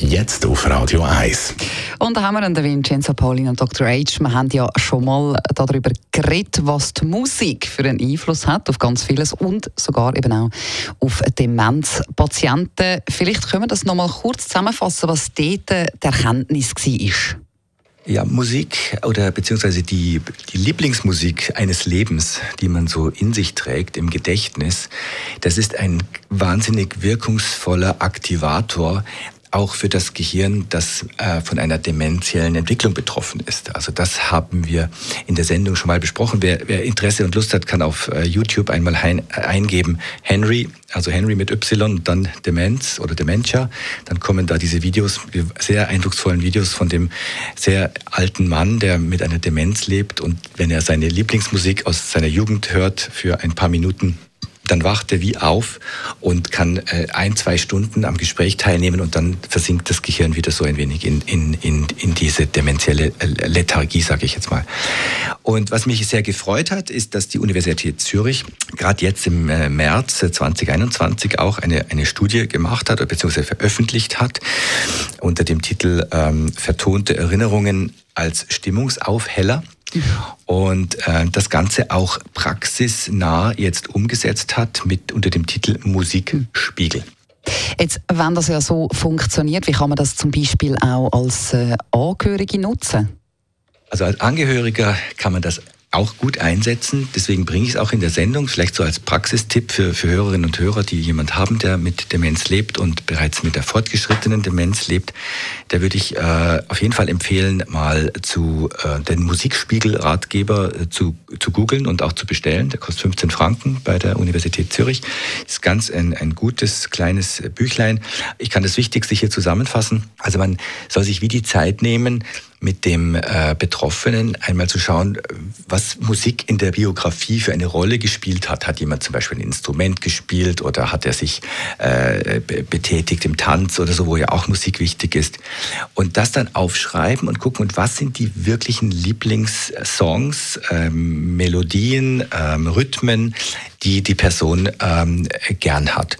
Jetzt auf Radio 1. Und da haben wir den Vincenzo Paulin und Dr. H. Wir haben ja schon mal darüber geredet, was die Musik für einen Einfluss hat auf ganz vieles und sogar eben auch auf Demenzpatienten. Vielleicht können wir das noch mal kurz zusammenfassen, was dort die Erkenntnis war. Ja, Musik oder beziehungsweise die, die Lieblingsmusik eines Lebens, die man so in sich trägt, im Gedächtnis, das ist ein wahnsinnig wirkungsvoller Aktivator auch für das Gehirn, das äh, von einer dementiellen Entwicklung betroffen ist. Also das haben wir in der Sendung schon mal besprochen. Wer, wer Interesse und Lust hat, kann auf äh, YouTube einmal ein, eingeben Henry, also Henry mit Y dann Demenz oder Dementia. Dann kommen da diese Videos, sehr eindrucksvollen Videos von dem sehr alten Mann, der mit einer Demenz lebt und wenn er seine Lieblingsmusik aus seiner Jugend hört für ein paar Minuten dann wacht er wie auf und kann äh, ein, zwei Stunden am Gespräch teilnehmen und dann versinkt das Gehirn wieder so ein wenig in, in, in, in diese dementielle äh, Lethargie, sage ich jetzt mal. Und was mich sehr gefreut hat, ist, dass die Universität Zürich gerade jetzt im äh, März 2021 auch eine, eine Studie gemacht hat, beziehungsweise veröffentlicht hat, unter dem Titel ähm, Vertonte Erinnerungen als Stimmungsaufheller und äh, das Ganze auch praxisnah jetzt umgesetzt hat mit unter dem Titel Musikspiegel. Jetzt, wenn das ja so funktioniert, wie kann man das zum Beispiel auch als äh, Angehörige nutzen? Also als Angehöriger kann man das auch gut einsetzen. Deswegen bringe ich es auch in der Sendung, vielleicht so als Praxistipp für, für Hörerinnen und Hörer, die jemand haben, der mit Demenz lebt und bereits mit der fortgeschrittenen Demenz lebt. Da würde ich äh, auf jeden Fall empfehlen, mal zu äh, den Musikspiegel-Ratgeber äh, zu, zu googeln und auch zu bestellen. Der kostet 15 Franken bei der Universität Zürich. Ist ganz ein, ein gutes kleines Büchlein. Ich kann das Wichtigste hier zusammenfassen. Also man soll sich wie die Zeit nehmen, mit dem äh, Betroffenen einmal zu schauen, was Musik in der Biografie für eine Rolle gespielt hat. Hat jemand zum Beispiel ein Instrument gespielt oder hat er sich äh, betätigt im Tanz oder so, wo ja auch Musik wichtig ist. Und das dann aufschreiben und gucken, und was sind die wirklichen Lieblingssongs, ähm, Melodien, ähm, Rhythmen, die die Person ähm, gern hat.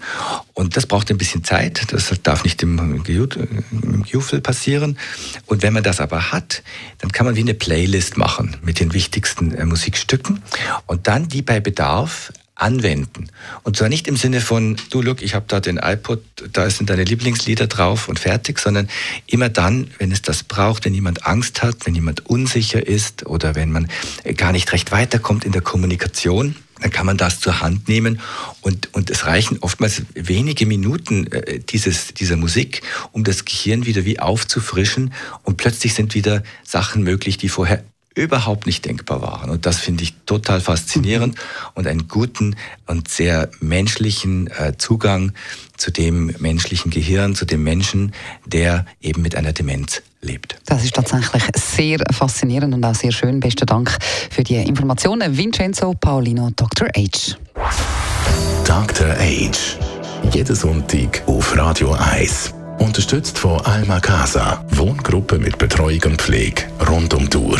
Und das braucht ein bisschen Zeit, das darf nicht im, im passieren. Und wenn man das aber hat, dann kann man wie eine Playlist machen mit den wichtigsten äh, Musikstücken und dann die bei Bedarf anwenden. Und zwar nicht im Sinne von, du look, ich habe da den iPod, da sind deine Lieblingslieder drauf und fertig, sondern immer dann, wenn es das braucht, wenn jemand Angst hat, wenn jemand unsicher ist oder wenn man gar nicht recht weiterkommt in der Kommunikation, dann kann man das zur Hand nehmen und, und es reichen oftmals wenige Minuten äh, dieses, dieser Musik, um das Gehirn wieder wie aufzufrischen und plötzlich sind wieder Sachen möglich, die vorher überhaupt nicht denkbar waren. Und das finde ich total faszinierend mhm. und einen guten und sehr menschlichen äh, Zugang zu dem menschlichen Gehirn, zu dem Menschen, der eben mit einer Demenz lebt. Das ist tatsächlich sehr faszinierend und auch sehr schön. Besten Dank für die Informationen. Vincenzo Paolino, Dr. H. Dr. H. Jeden Sonntag auf Radio 1. Unterstützt von Alma Casa, Wohngruppe mit Betreuung und Pflege rund um die Uhr